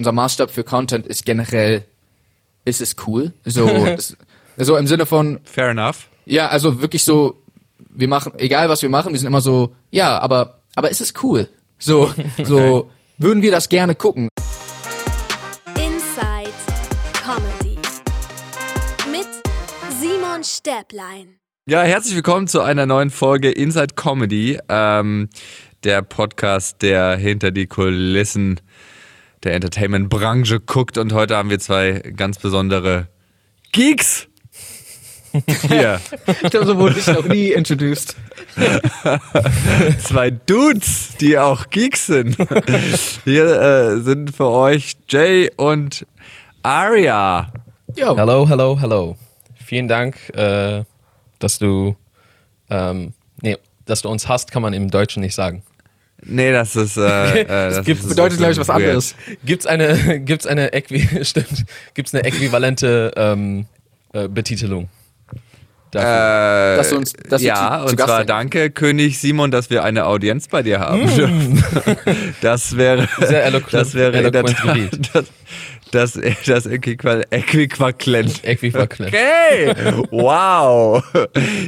unser Maßstab für Content ist generell, ist es cool. So, das, so im Sinne von, Fair enough. ja, also wirklich so, wir machen, egal was wir machen, wir sind immer so, ja, aber, aber ist es cool? So, so, würden wir das gerne gucken? Inside Comedy mit Simon Stäblein. Ja, herzlich willkommen zu einer neuen Folge Inside Comedy, ähm, der Podcast, der hinter die Kulissen der Entertainment-Branche guckt. Und heute haben wir zwei ganz besondere Geeks. Hier, Ich glaube, so wurde ich noch nie introduced. zwei Dudes, die auch Geeks sind. Hier äh, sind für euch Jay und Aria. Jo. Hallo, hallo, hallo. Vielen Dank, äh, dass du, ähm, nee, dass du uns hast, kann man im Deutschen nicht sagen. Nee, das ist. Äh, äh, das gibt- ist bedeutet, glaube ich, was weird. anderes. Gibt's eine, gibt's eine, Äqui stimmt, gibt's eine äquivalente ähm, äh, Betitelung? Dafür? Äh, Dass du uns- dass ja, und zwar danke, König Simon, dass wir eine Audienz bei dir haben dürfen. Das wäre, Sehr eloquent- das wäre in der eloquent Tat, das, das, das Äquiqualent. Äquivalent. Okay, wow.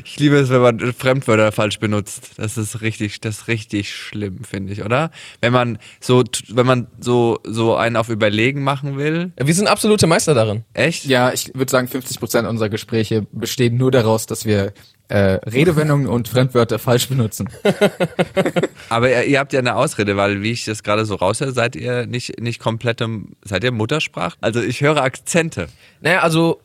Ich liebe es, wenn man Fremdwörter falsch benutzt. Das ist richtig, das ist richtig schlimm, finde ich, oder? Wenn man so, wenn man so, so einen auf Überlegen machen will. Wir sind absolute Meister darin. Echt? Ja, ich würde sagen, 50 Prozent unserer Gespräche bestehen nur daraus, dass wir äh, Redewendungen und Fremdwörter falsch benutzen. Aber ihr, ihr habt ja eine Ausrede, weil wie ich das gerade so raushöre, seid ihr nicht, nicht komplett im, seid ihr Muttersprach? Also ich höre Akzente. Naja, also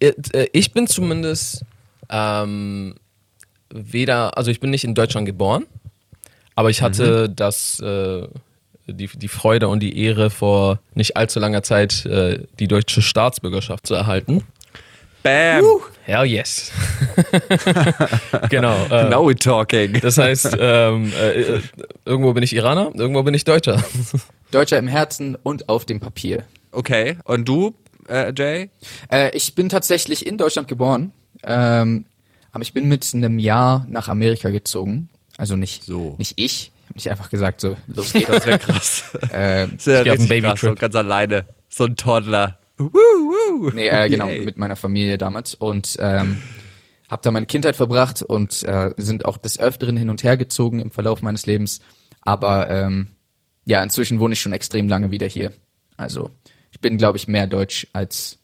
äh, ich bin zumindest ähm, weder, also ich bin nicht in Deutschland geboren, aber ich hatte das, äh, die, die Freude und die Ehre vor nicht allzu langer Zeit äh, die deutsche Staatsbürgerschaft zu erhalten. Bam! Hell yes. genau. Äh, Now we're talking. Das heißt, ähm, äh, äh, irgendwo bin ich Iraner, irgendwo bin ich Deutscher. Deutscher im Herzen und auf dem Papier. Okay, und du, äh, Jay? Äh, ich bin tatsächlich in Deutschland geboren, ähm, aber ich bin mit einem Jahr nach Amerika gezogen. Also nicht, So. nicht ich. Ich habe nicht einfach gesagt, so, los geht's. Das wäre krass. ähm, Ist ja Ich auf einen richtig krass, so Babytrip. ganz alleine. So ein Toddler. Woo, woo. nee, äh, genau, Yay. mit meiner Familie damals. Und ähm, habe da meine Kindheit verbracht und äh, sind auch des Öfteren hin und her gezogen im Verlauf meines Lebens. Aber ähm, ja, inzwischen wohne ich schon extrem lange wieder hier. Also ich bin, glaube ich, mehr Deutsch als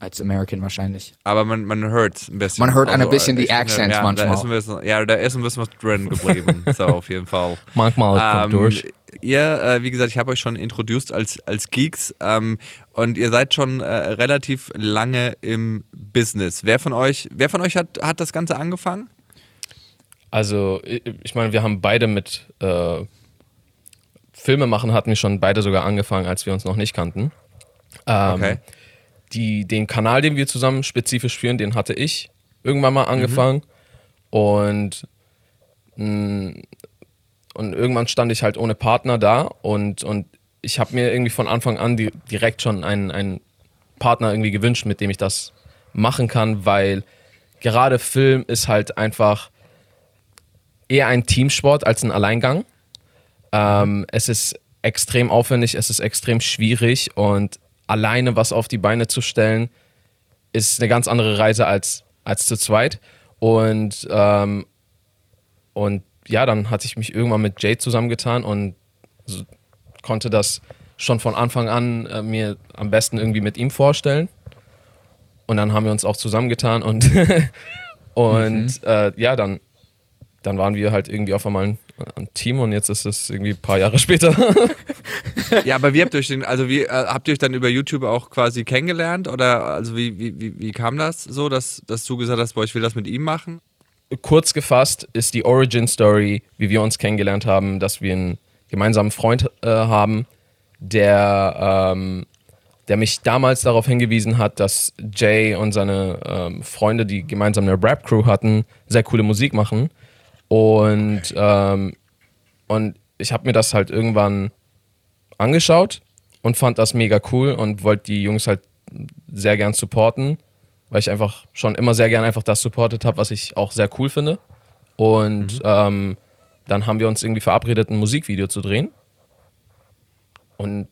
als American wahrscheinlich. Aber man, man hört ein bisschen. Man hört ein bisschen die Accents ja, manchmal. Da ist ein bisschen, ja, da ist ein bisschen was drin geblieben. so, auf jeden Fall. Manchmal kommt Ähm, durch. Ihr, äh, wie gesagt, ich habe euch schon introduced als, als Geeks ähm, und ihr seid schon äh, relativ lange im Business. Wer von euch, wer von euch hat, hat das Ganze angefangen? Also, ich meine, wir haben beide mit äh, Filme machen hatten wir schon beide sogar angefangen, als wir uns noch nicht kannten. Ähm, Okay. die, den Kanal, den wir zusammen spezifisch führen, den hatte ich irgendwann mal angefangen. Und, mh, und irgendwann stand ich halt ohne Partner da und, und ich habe mir irgendwie von Anfang an di direkt schon einen, einen Partner irgendwie gewünscht, mit dem ich das machen kann, weil gerade Film ist halt einfach eher ein Teamsport als ein Alleingang. Ähm, es ist extrem aufwendig, es ist extrem schwierig und alleine was auf die Beine zu stellen, ist eine ganz andere Reise als, als zu zweit. Und, ähm, und ja, dann hatte ich mich irgendwann mit Jade zusammengetan und so, konnte das schon von Anfang an äh, mir am besten irgendwie mit ihm vorstellen. Und dann haben wir uns auch zusammengetan und, und äh, ja, dann, dann waren wir halt irgendwie auf einmal ein, ein Team und jetzt ist es irgendwie ein paar Jahre später. Ja, aber wie habt ihr euch den, also wie äh, habt ihr euch dann über YouTube auch quasi kennengelernt oder also wie, wie, wie, wie kam das so, dass, dass du gesagt hast, boah, ich will das mit ihm machen? Kurz gefasst ist die Origin Story, wie wir uns kennengelernt haben, dass wir einen gemeinsamen Freund äh, haben, der, ähm, der mich damals darauf hingewiesen hat, dass Jay und seine ähm, Freunde, die gemeinsam eine Rap-Crew hatten, sehr coole Musik machen. Und, ähm, und ich habe mir das halt irgendwann angeschaut und fand das mega cool und wollte die Jungs halt sehr gern supporten, weil ich einfach schon immer sehr gern einfach das supportet habe, was ich auch sehr cool finde. Und ähm, dann haben wir uns irgendwie verabredet, ein Musikvideo zu drehen. Und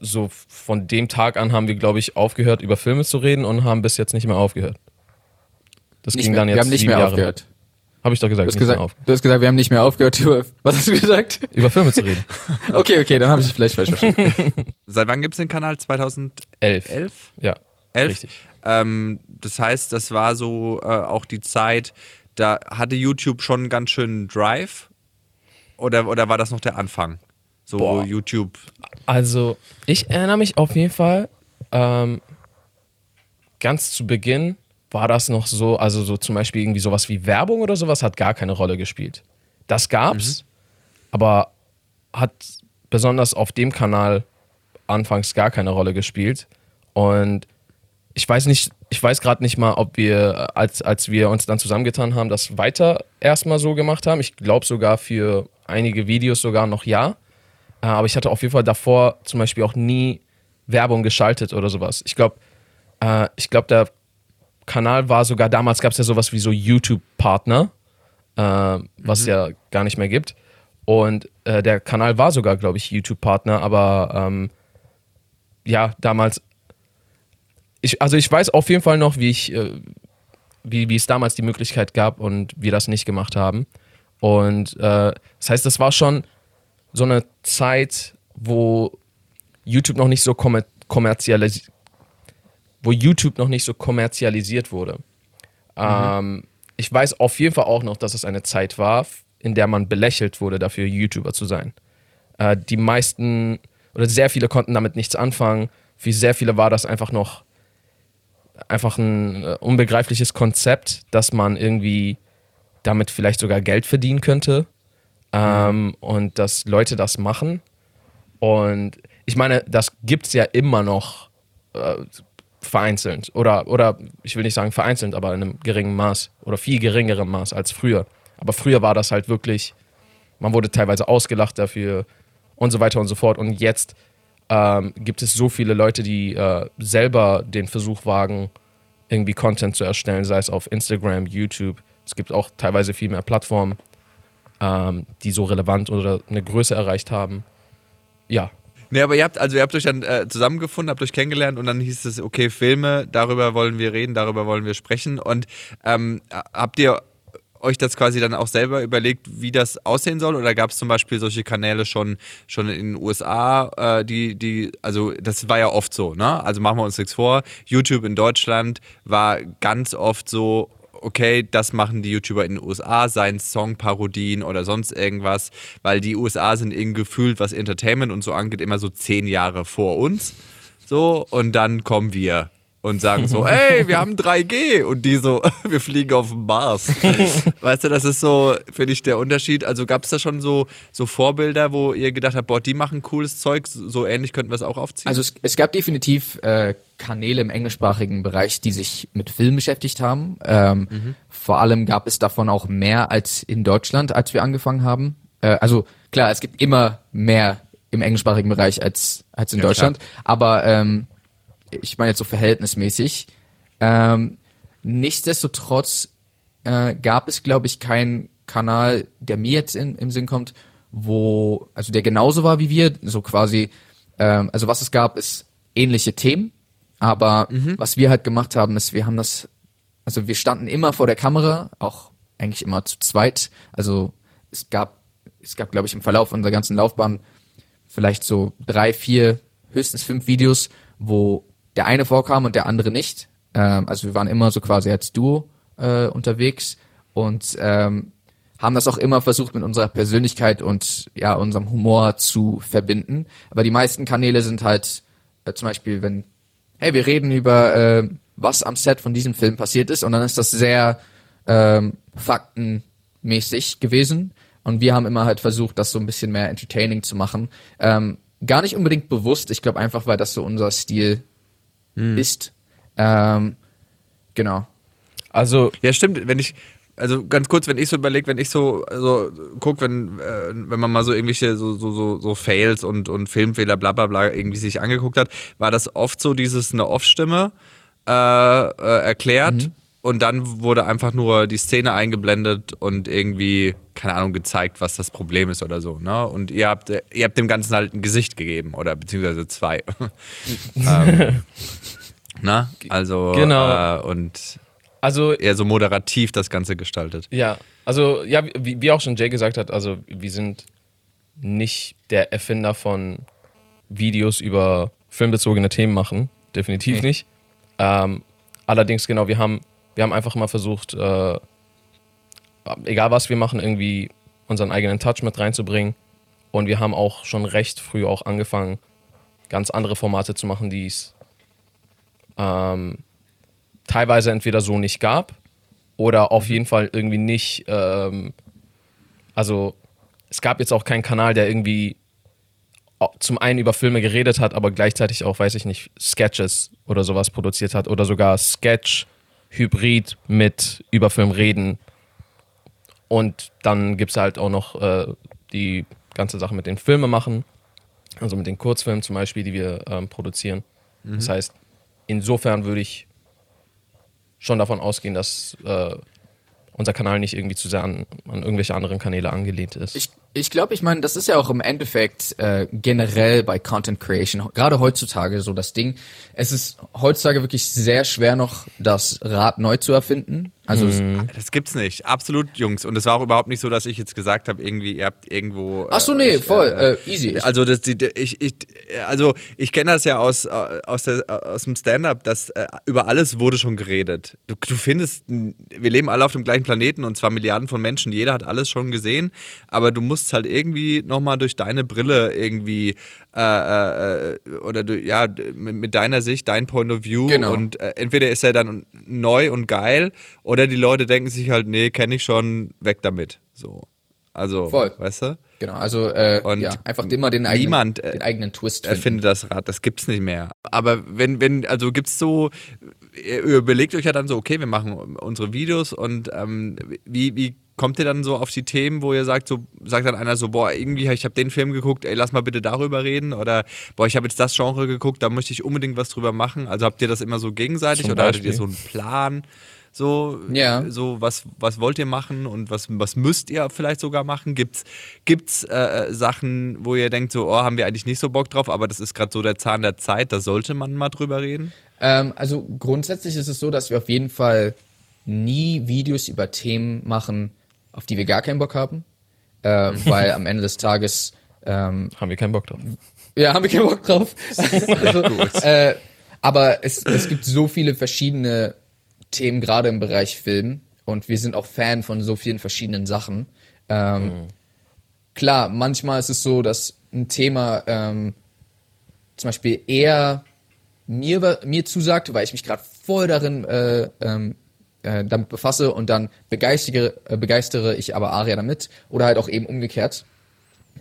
so von dem Tag an haben wir, glaube ich, aufgehört, über Filme zu reden und haben bis jetzt nicht mehr aufgehört. Das Nicht ging mehr, dann jetzt wir haben nicht mehr Jahre. aufgehört. Habe ich doch gesagt, Du hast, nicht mehr gesagt auf. du hast gesagt, wir haben nicht mehr aufgehört. Über, was hast du gesagt? über Filme zu reden. Okay, okay, dann habe ich vielleicht falsch verstanden. Seit wann gibt es den Kanal? 2011? Elf. Ja, Elf? richtig. Ähm, das heißt, das war so äh, auch die Zeit, da hatte YouTube schon einen ganz schönen Drive? Oder, oder war das noch der Anfang? So Boah. YouTube. Also, ich erinnere mich auf jeden Fall, ähm, ganz zu Beginn war das noch so, also so zum Beispiel irgendwie sowas wie Werbung oder sowas hat gar keine Rolle gespielt. Das gab's, aber hat besonders auf dem Kanal anfangs gar keine Rolle gespielt. Und ich weiß nicht, ich weiß gerade nicht mal, ob wir, als, als wir uns dann zusammengetan haben, das weiter erstmal so gemacht haben. Ich glaube sogar für einige Videos sogar noch ja. Äh, Aber ich hatte auf jeden Fall davor zum Beispiel auch nie Werbung geschaltet oder sowas. Ich glaube, äh, ich glaube, der Kanal war sogar, damals gab es ja sowas wie so YouTube-Partner, äh, was ja gar nicht mehr gibt. Und äh, der Kanal war sogar, glaube ich, YouTube-Partner, aber ähm, ja, damals. Ich, also ich weiß auf jeden Fall noch, wie ich, äh, wie, wie es damals die Möglichkeit gab und wir das nicht gemacht haben. Und äh, das heißt, das war schon so eine Zeit, wo YouTube noch nicht so kommer kommerzialisiert, wo YouTube noch nicht so kommerzialisiert wurde. Ähm, ich weiß auf jeden Fall auch noch, dass es eine Zeit war, in der man belächelt wurde, dafür YouTuber zu sein. Äh, die meisten oder sehr viele konnten damit nichts anfangen. Für sehr viele war das einfach noch einfach ein äh, unbegreifliches Konzept, dass man irgendwie damit vielleicht sogar Geld verdienen könnte ähm, und dass Leute das machen. Und ich meine, das gibt es ja immer noch äh, vereinzelt oder, oder ich will nicht sagen vereinzelt, aber in einem geringen Maß oder viel geringerem Maß als früher. Aber früher war das halt wirklich, man wurde teilweise ausgelacht dafür und so weiter und so fort. Und jetzt ähm, gibt es so viele Leute, die äh, selber den Versuch wagen, irgendwie Content zu erstellen, sei es auf Instagram, YouTube. Es gibt auch teilweise viel mehr Plattformen, ähm, die so relevant oder eine Größe erreicht haben. Ja, Nee, aber ihr habt, also ihr habt euch dann äh, zusammengefunden, habt euch kennengelernt und dann hieß es, okay, Filme, darüber wollen wir reden, darüber wollen wir sprechen. Und ähm, habt ihr euch das quasi dann auch selber überlegt, wie das aussehen soll? Oder gab es zum Beispiel solche Kanäle schon, schon in den USA, äh, die, die, also das war ja oft so, ne? Also machen wir uns nichts vor. YouTube in Deutschland war ganz oft so, okay, das machen die YouTuber in den USA, seien Songparodien oder sonst irgendwas, weil die USA sind irgendwie gefühlt, was Entertainment und so angeht, immer so zehn Jahre vor uns. So, und dann kommen wir und sagen so, ey, wir haben 3G und die so, wir fliegen auf den Mars. weißt du, das ist so, finde ich, der Unterschied. Also gab es da schon so, so Vorbilder, wo ihr gedacht habt, boah, die machen cooles Zeug, so ähnlich könnten wir es auch aufziehen? Also es, es gab definitiv äh, Kanäle im englischsprachigen Bereich, die sich mit Film beschäftigt haben. Ähm, Vor allem gab es davon auch mehr als in Deutschland, als wir angefangen haben. Äh, also klar, es gibt immer mehr im englischsprachigen Bereich als, als in Ja, Deutschland. Aber ähm, ich meine jetzt so verhältnismäßig. Ähm, nichtsdestotrotz äh, gab es, glaube ich, keinen Kanal, der mir jetzt in, im Sinn kommt, wo, also der genauso war wie wir, so quasi, ähm, also was es gab, ist ähnliche Themen, aber was wir halt gemacht haben, ist, wir haben das, also wir standen immer vor der Kamera, auch eigentlich immer zu zweit, also es gab, es gab, glaube ich, im Verlauf unserer ganzen Laufbahn vielleicht so drei, vier, höchstens fünf Videos, wo der eine vorkam und der andere nicht. Ähm, also wir waren immer so quasi als Duo äh, unterwegs und ähm, haben das auch immer versucht mit unserer Persönlichkeit und ja unserem Humor zu verbinden. Aber die meisten Kanäle sind halt äh, zum Beispiel, wenn hey wir reden über äh, was am Set von diesem Film passiert ist und dann ist das sehr ähm, faktenmäßig gewesen und wir haben immer halt versucht, das so ein bisschen mehr entertaining zu machen. Ähm, gar nicht unbedingt bewusst, ich glaube einfach, weil das so unser Stil ist. Ähm, genau. also Ja, stimmt. Wenn ich, also ganz kurz, wenn ich so überlege, wenn ich so, so guck, wenn, äh, wenn man mal so irgendwelche so, so, so, so Fails und, und Filmfehler, bla bla bla, irgendwie sich angeguckt hat, war das oft so dieses eine Off-Stimme äh, äh, erklärt und dann wurde einfach nur die Szene eingeblendet und irgendwie, keine Ahnung, gezeigt, was das Problem ist oder so. Ne? Und ihr habt, ihr habt dem Ganzen halt ein Gesicht gegeben oder beziehungsweise zwei. ähm, na? Also Genau. äh, und Also eher so moderativ das Ganze gestaltet. Ja, also ja, wie, wie auch schon Jay gesagt hat, also wir sind nicht der Erfinder von Videos über filmbezogene Themen machen, definitiv Nee. nicht. Ähm, allerdings genau, wir haben wir haben einfach mal versucht, äh, egal was wir machen, irgendwie unseren eigenen Touch mit reinzubringen. Und wir haben auch schon recht früh auch angefangen, ganz andere Formate zu machen, die es ähm, teilweise entweder so nicht gab oder auf jeden Fall irgendwie nicht. Ähm, also es gab jetzt auch keinen Kanal, der irgendwie zum einen über Filme geredet hat, aber gleichzeitig auch, weiß ich nicht, Sketches oder sowas produziert hat oder sogar Sketch Hybrid mit über Film reden. Und dann gibt es halt auch noch äh, die ganze Sache mit den Filmen machen, also mit den Kurzfilmen zum Beispiel, die wir ähm, produzieren. Das heißt, insofern würde ich schon davon ausgehen, dass äh, unser Kanal nicht irgendwie zu sehr an, an irgendwelche anderen Kanäle angelehnt ist. Ich, ich glaube, ich meine, das ist ja auch im Endeffekt äh, generell bei Content Creation, gerade heutzutage so das Ding. Es ist heutzutage wirklich sehr schwer noch, das Rad neu zu erfinden. Also es- Das gibt's nicht. Absolut, Jungs. Und es war auch überhaupt nicht so, dass ich jetzt gesagt habe, irgendwie, ihr habt irgendwo. Ach so, äh, nee, ich, voll, äh, äh, easy. Also das, die, ich, ich, also ich kenne das ja aus, äh, aus, der, aus dem Stand-up, dass äh, über alles wurde schon geredet. Du, du findest, wir leben alle auf dem gleichen Planeten und zwar Milliarden von Menschen, jeder hat alles schon gesehen, aber du musst halt irgendwie nochmal durch deine Brille irgendwie äh, äh, äh, oder du, ja, mit, mit deiner Sicht, dein Point of View Genau. und äh, entweder ist er dann neu und geil oder die Leute denken sich halt, nee, kenne ich schon, weg damit. So. Also, Voll. weißt du? genau, also äh, Und ja, einfach immer den eigenen, niemand, äh, den eigenen Twist finden. erfindet das Rad, das gibt's nicht mehr. Aber wenn, wenn, also gibt's so, ihr überlegt euch ja dann so, okay, wir machen unsere Videos und ähm, wie, wie kommt ihr dann so auf die Themen, wo ihr sagt, so, sagt dann einer so, boah, irgendwie, ich habe den Film geguckt, ey, lass mal bitte darüber reden oder boah, ich habe jetzt das Genre geguckt, da möchte ich unbedingt was drüber machen. Also habt ihr das immer so gegenseitig Zum oder hattet ihr Beispiel? so einen Plan? So, Ja. so was, was wollt ihr machen und was, was müsst ihr vielleicht sogar machen? Gibt's, gibt's äh, Sachen, wo ihr denkt, so, oh, haben wir eigentlich nicht so Bock drauf, aber das ist gerade so der Zahn der Zeit, da sollte man mal drüber reden? Ähm, also grundsätzlich ist es so, dass wir auf jeden Fall nie Videos über Themen machen, auf die wir gar keinen Bock haben. Äh, weil am Ende des Tages ähm, Haben wir keinen Bock drauf. Ja, haben wir keinen Bock drauf. also, äh, aber es, es gibt so viele verschiedene Themen, gerade im Bereich Film. Und wir sind auch Fan von so vielen verschiedenen Sachen. Ähm, Klar, manchmal ist es so, dass ein Thema ähm, zum Beispiel eher mir, mir zusagt, weil ich mich gerade voll darin äh, ähm, äh, damit befasse und dann begeistere, äh, begeistere ich aber Aria damit. Oder halt auch eben umgekehrt.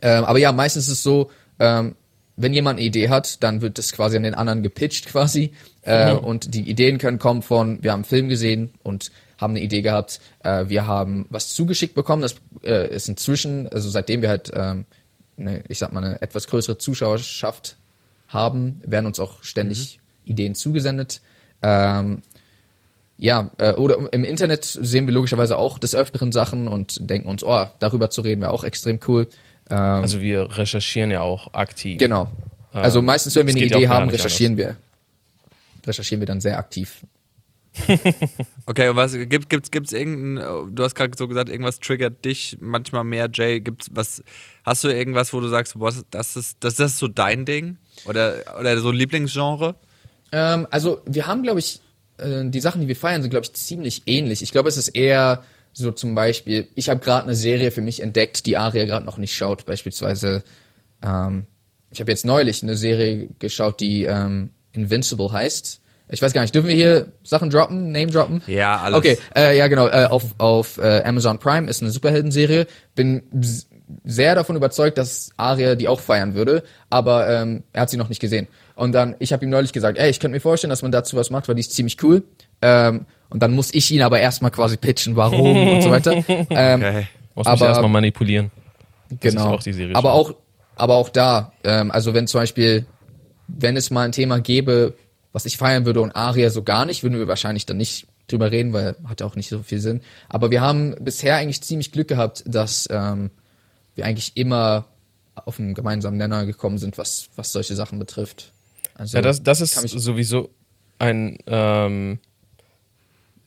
Ähm, aber ja, meistens ist es so, ähm, wenn jemand eine Idee hat, dann wird das quasi an den anderen gepitcht quasi. Äh, Und die Ideen können kommen von, wir haben einen Film gesehen und haben eine Idee gehabt, äh, wir haben was zugeschickt bekommen. Das äh, ist inzwischen, also seitdem wir halt, ähm, eine, ich sag mal, eine etwas größere Zuschauerschaft haben, werden uns auch ständig Ideen zugesendet. Ähm, ja, äh, oder im Internet sehen wir logischerweise auch des Öfteren Sachen und denken uns, oh, darüber zu reden wäre auch extrem cool. Ähm, Also wir recherchieren ja auch aktiv. Genau. Also Ähm, meistens, wenn wir eine Idee haben, recherchieren wir. Recherchieren wir dann sehr aktiv. Okay, und was gibt gibt's gibt's irgendein du hast gerade so gesagt, irgendwas triggert dich manchmal mehr, Jay, gibt's was hast du irgendwas, wo du sagst, boah, das ist das, das ist so dein Ding oder oder so ein Lieblingsgenre? Ähm, also wir haben, glaube ich, äh, die Sachen, die wir feiern, sind, glaube ich, ziemlich ähnlich. Ich glaube, es ist eher so zum Beispiel, ich habe gerade eine Serie für mich entdeckt, die Aria gerade noch nicht schaut. Beispielsweise, ähm, ich habe jetzt neulich eine Serie geschaut, die ähm, Invincible heißt. Ich weiß gar nicht, dürfen wir hier Sachen droppen, Name droppen? Ja, alles. Okay, äh, ja genau, äh, auf, auf äh, Amazon Prime ist eine Superhelden-Serie. Bin sehr davon überzeugt, dass Aria die auch feiern würde, aber ähm, er hat sie noch nicht gesehen. Und dann, ich habe ihm neulich gesagt, ey, ich könnte mir vorstellen, dass man dazu was macht, weil die ist ziemlich cool. Ähm, und dann muss ich ihn aber erstmal quasi pitchen, warum und so weiter. Ähm, Okay. Muss mich Aber- erstmal manipulieren. dass genau. auch die Serie aber auch, aber auch da, ähm, also wenn zum Beispiel, wenn es mal ein Thema gäbe, was ich feiern würde und Aria so gar nicht, würden wir wahrscheinlich dann nicht drüber reden, weil hat auch nicht so viel Sinn. Aber wir haben bisher eigentlich ziemlich Glück gehabt, dass ähm, wir eigentlich immer auf einen gemeinsamen Nenner gekommen sind, was, was solche Sachen betrifft. Also, Ja, das, das ist mich- sowieso ein, ähm,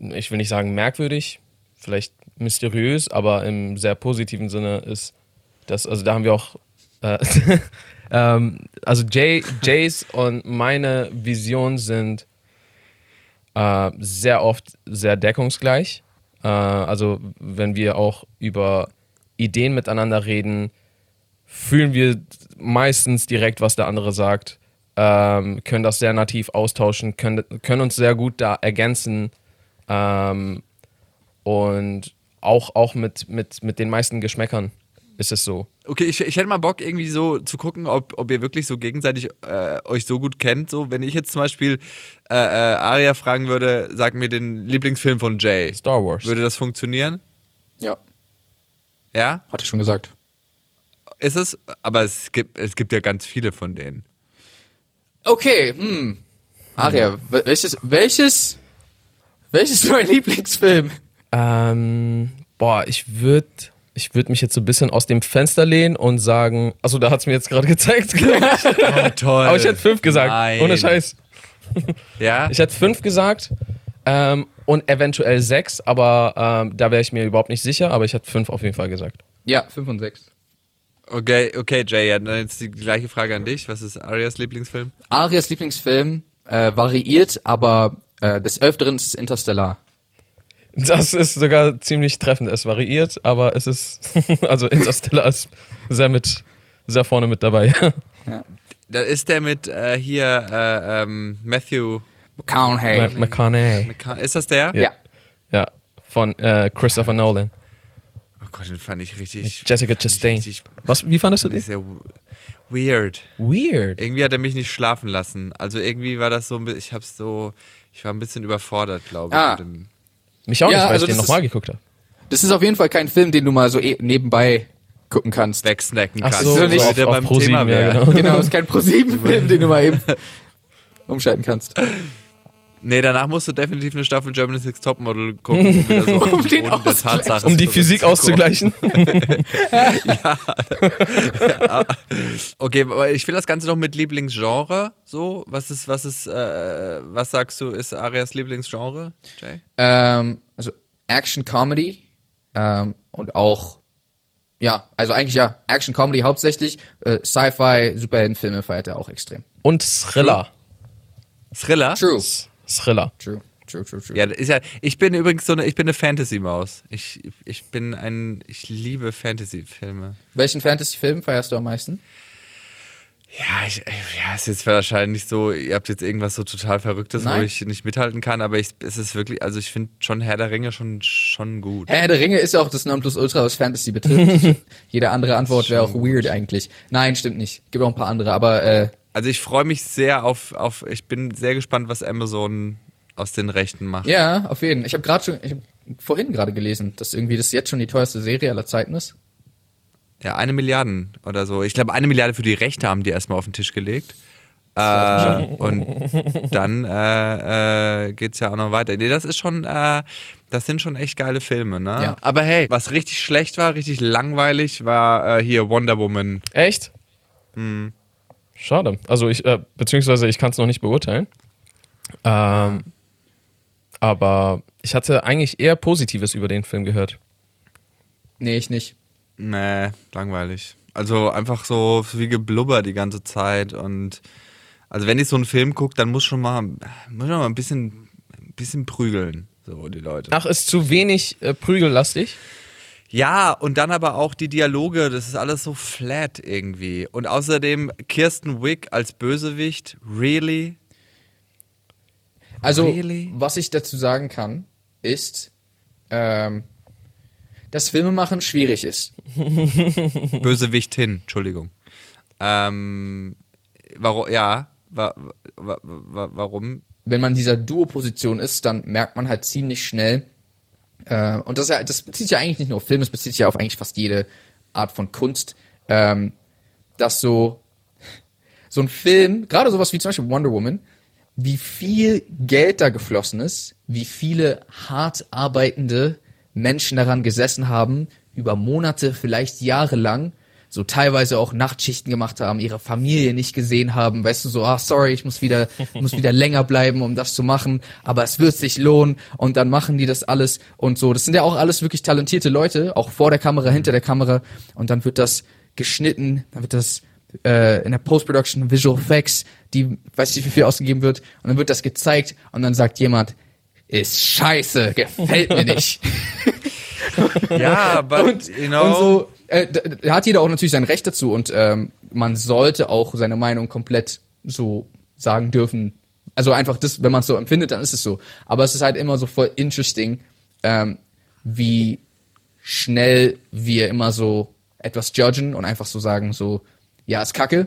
ich will nicht sagen merkwürdig, vielleicht mysteriös, aber im sehr positiven Sinne ist das, also da haben wir auch, äh, ähm, also Jay, Jays und meine Vision sind äh, sehr oft sehr deckungsgleich. Äh, also wenn wir auch über Ideen miteinander reden, fühlen wir meistens direkt, was der andere sagt, ähm, können das sehr nativ austauschen, können, können uns sehr gut da ergänzen ähm, und auch, auch mit, mit, mit den meisten Geschmäckern ist es so. Okay, ich, ich hätte mal Bock, irgendwie so zu gucken, ob, ob ihr wirklich so gegenseitig äh, euch so gut kennt. So, wenn ich jetzt zum Beispiel äh, äh, Aria fragen würde, sag mir den Lieblingsfilm von Jay. Star Wars. Würde das funktionieren? ja, Ja? hatte ich schon gesagt. Ist es? Aber es gibt, es gibt ja ganz viele von denen. Okay, hm. Aria, wel- welches, welches, welches ist mein Lieblingsfilm? Ähm, boah, ich würde ich würd mich jetzt so ein bisschen aus dem Fenster lehnen und sagen, also da hat es mir jetzt gerade gezeigt. Oh, toll. Aber ich hätte fünf gesagt, Nein. ohne Scheiß. Ja? Ich hätte fünf gesagt ähm, und eventuell sechs, aber ähm, da wäre ich mir überhaupt nicht sicher, aber ich hätte fünf auf jeden Fall gesagt. Ja, 5 und 6. Okay, okay, Jay, ja, dann jetzt die gleiche Frage an dich. Was ist Arias Lieblingsfilm? Arias Lieblingsfilm äh, variiert, aber äh, des Öfteren ist es Interstellar. Das ist sogar ziemlich treffend. Es variiert, aber es ist, also Interstellar ist sehr mit, sehr vorne mit dabei. Da ist der mit äh, hier äh, ähm, Matthew. McConaughey. McConaughey. McCona- Ist das der? Ja. Ja, von äh, Christopher Nolan. Oh Gott, den fand ich richtig. Jessica Chastain. richtig- Was, wie fandest du den? sehr weird. Weird. Irgendwie hat er mich nicht schlafen lassen. Also irgendwie war das so ein bisschen, ich hab's so, ich war ein bisschen überfordert, glaube ich. Ah. mit dem- Mich auch Ja, nicht, weil also ich den nochmal geguckt habe. Das ist auf jeden Fall kein Film, den du mal so eh nebenbei gucken kannst. wegsnacken Ach kannst. so, so nicht wieder auf, beim auf Thema ProSieben, wäre. ja, genau. Genau, ist kein Pro-7-Film, den du mal eben umschalten kannst. Nee, danach musst du definitiv eine Staffel Germany's Next Topmodel gucken, um so Um den Boden der Tatsache Um die. Physik auszugleichen. Okay, aber ich will das Ganze noch mit Lieblingsgenre. So, was ist, was ist, äh, was sagst du, ist Arias Lieblingsgenre, Jay? Ähm, also Action-Comedy ähm, und auch, ja, also eigentlich ja, Action-Comedy hauptsächlich. Äh, Sci-Fi, Superheldenfilme feiert er auch extrem. Und Thriller. Thriller? True. Thriller. True, true, true, true. Ja, das ist ja, ich bin übrigens so eine, ich bin eine Fantasy-Maus. Ich, ich bin ein, ich liebe Fantasy-Filme. Welchen Fantasy-Film feierst du am meisten? Ja, ich, ja, es ist wahrscheinlich so, ihr habt jetzt irgendwas so total Verrücktes, Nein. wo ich nicht mithalten kann, aber ich, es ist wirklich, also ich finde schon Herr der Ringe schon, schon gut. Herr der Ringe ist ja auch das Nonplusultra, was Fantasy betrifft. Jede andere Antwort wäre auch weird eigentlich. Nein, stimmt nicht. Gibt auch ein paar andere, aber äh, Also ich freue mich sehr auf, auf, ich bin sehr gespannt, was Amazon aus den Rechten macht. ja, auf jeden. Ich habe gerade schon, ich hab vorhin gerade gelesen, dass irgendwie das jetzt schon die teuerste Serie aller Zeiten ist. Ja, eine Milliarden oder so. Ich glaube, eine Milliarde für die Rechte haben die erstmal auf den Tisch gelegt. Äh, und dann äh, äh, geht's ja auch noch weiter. Nee, das ist schon, äh, das sind schon echt geile Filme, ne? Ja. Aber hey, was richtig schlecht war, richtig langweilig, war äh, hier Wonder Woman. Echt? Schade. Also ich, äh, beziehungsweise ich kann es noch nicht beurteilen. Ähm, aber ich hatte eigentlich eher Positives über den Film gehört. Nee, ich nicht. Nee, langweilig. Also einfach so wie Geblubber die ganze Zeit und also wenn ich so einen Film gucke, dann muss schon mal, muss schon mal ein bisschen, ein bisschen prügeln, so die Leute. Ach, ist zu wenig äh, prügellastig? Ja, und dann aber auch die Dialoge, das ist alles so flat irgendwie. Und außerdem Kirsten Wick als Bösewicht, really? Also, Really? was ich dazu sagen kann, ist, ähm, dass Filmemachen schwierig ist. Bösewichtin, Entschuldigung. Ähm, warum, ja, wa, wa, wa, warum? Wenn man in dieser Duo-Position ist, dann merkt man halt ziemlich schnell, äh, und das, ja, das bezieht sich ja eigentlich nicht nur auf Film, es bezieht sich ja auf eigentlich fast jede Art von Kunst, ähm, dass so, so ein Film, gerade sowas wie zum Beispiel Wonder Woman, wie viel Geld da geflossen ist, wie viele hart arbeitende Menschen daran gesessen haben, über Monate, vielleicht Jahre lang, so teilweise auch Nachtschichten gemacht haben, ihre Familie nicht gesehen haben, weißt du, so, ah, sorry, ich muss wieder, muss wieder länger bleiben, um das zu machen, aber es wird sich lohnen und dann machen die das alles und so. Das sind ja auch alles wirklich talentierte Leute, auch vor der Kamera, hinter der Kamera. Und dann wird das geschnitten, dann wird das äh, in der Post-Production Visual Effects, die weiß nicht wie viel ausgegeben wird. Und dann wird das gezeigt und dann sagt jemand, ist scheiße, gefällt mir nicht. Ja, aber und, you know, und so, äh, da, da hat jeder auch natürlich sein Recht dazu und ähm, man sollte auch seine Meinung komplett so sagen dürfen. Also einfach das, wenn man es so empfindet, dann ist es so. Aber es ist halt immer so voll interesting, ähm, wie schnell wir immer so etwas judgen und einfach so sagen, so, ja, ist kacke,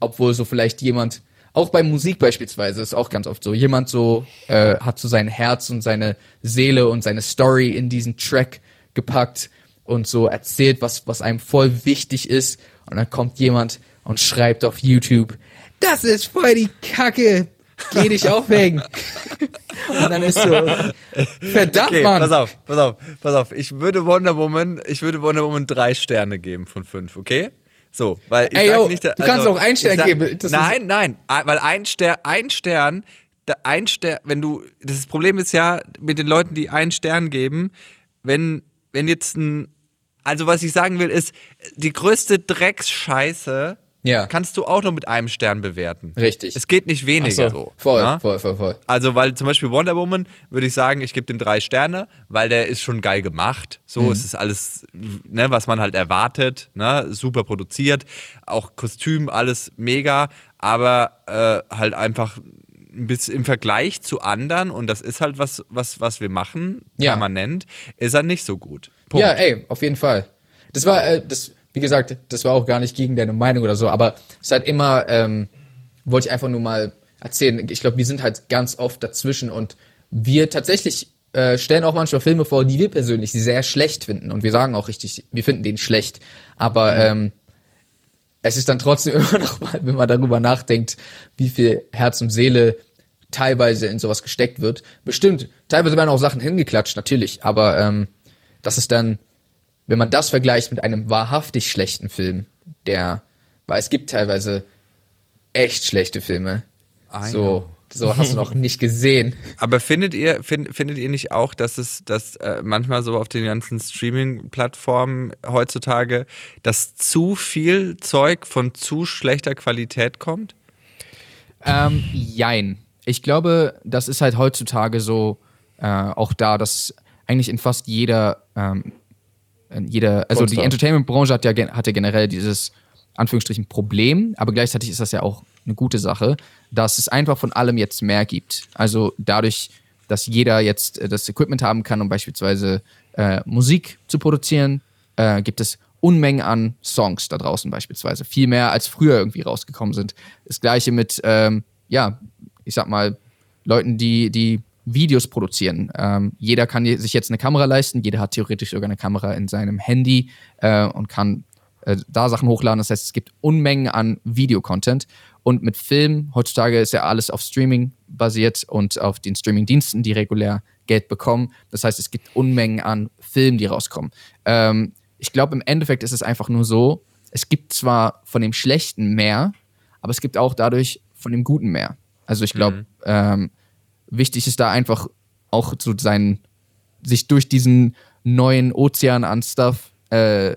obwohl so vielleicht jemand, auch bei Musik beispielsweise, ist auch ganz oft so, jemand so äh, hat so sein Herz und seine Seele und seine Story in diesen Track gepackt und so erzählt, was, was einem voll wichtig ist und dann kommt jemand und schreibt auf YouTube, das ist voll die Kacke, geh dich aufhängen. und dann ist so, verdammt, okay, Mann. pass auf, pass auf, pass auf. Ich würde Wonder Woman, ich würde Wonder Woman drei Sterne geben von fünf, okay? So, weil ich Ey, sag yo, nicht, du kannst auch einen Stern sag- geben, das nein, nein, ein- weil ein Stern, ein Stern, ein Stern, wenn du, das Problem ist ja mit den Leuten, die einen Stern geben, wenn, wenn jetzt ein, also was ich sagen will, ist, die größte Drecksscheiße Ja. kannst du auch nur mit einem Stern bewerten. Richtig. Es geht nicht weniger so, so. voll, ne? voll, voll, voll. Also, weil zum Beispiel Wonder Woman würde ich sagen, ich gebe dem drei Sterne, weil der ist schon geil gemacht. So, es ist alles, ne, was man halt erwartet, ne, super produziert, auch Kostüm, alles mega, aber äh, halt einfach bisschen im Vergleich zu anderen, und das ist halt was, was, was wir machen, Ja. permanent, ist er nicht so gut. Punkt. Ja, ey, auf jeden Fall. Das war, äh, das, wie gesagt, das war auch gar nicht gegen deine Meinung oder so, aber es hat immer, ähm, wollte ich einfach nur mal erzählen. Ich glaube, wir sind halt ganz oft dazwischen und wir tatsächlich äh, stellen auch manchmal Filme vor, die wir persönlich sehr schlecht finden und wir sagen auch richtig, wir finden den schlecht, aber ähm, es ist dann trotzdem immer noch mal, wenn man darüber nachdenkt, wie viel Herz und Seele teilweise in sowas gesteckt wird. Bestimmt, teilweise werden auch Sachen hingeklatscht, natürlich, aber ähm, das ist dann, wenn man das vergleicht mit einem wahrhaftig schlechten Film, der, weil es gibt teilweise echt schlechte Filme. I So, so hast du noch nicht gesehen. Aber findet ihr, find, findet ihr nicht auch, dass es, dass äh, manchmal so auf den ganzen Streaming-Plattformen heutzutage, dass zu viel Zeug von zu schlechter Qualität kommt? Ähm, jein. Ich glaube, das ist halt heutzutage so äh, auch da, dass eigentlich in fast jeder, ähm, jeder, also die Kunstform. Entertainment-Branche hat ja gen- hatte generell dieses Anführungsstrichen Problem, aber gleichzeitig ist das ja auch eine gute Sache, dass es einfach von allem jetzt mehr gibt. Also dadurch, dass jeder jetzt äh, das Equipment haben kann, um beispielsweise äh, Musik zu produzieren, äh, gibt es Unmengen an Songs da draußen beispielsweise. Viel mehr als früher irgendwie rausgekommen sind. Das gleiche mit, ähm, ja, ich sag mal, Leuten, die, die Videos produzieren. Ähm, jeder kann sich jetzt eine Kamera leisten, jeder hat theoretisch sogar eine Kamera in seinem Handy äh, und kann äh, da Sachen hochladen. Das heißt, es gibt Unmengen an Videocontent. Und mit Film, heutzutage ist ja alles auf Streaming basiert und auf den Streamingdiensten, die regulär Geld bekommen. Das heißt, es gibt Unmengen an Filmen, die rauskommen. Ähm, ich glaube, im Endeffekt ist es einfach nur so, es gibt zwar von dem Schlechten mehr, aber es gibt auch dadurch von dem Guten mehr. Also ich glaube, ähm, wichtig ist da einfach auch so sein, sich durch diesen neuen Ozean an Stuff, äh,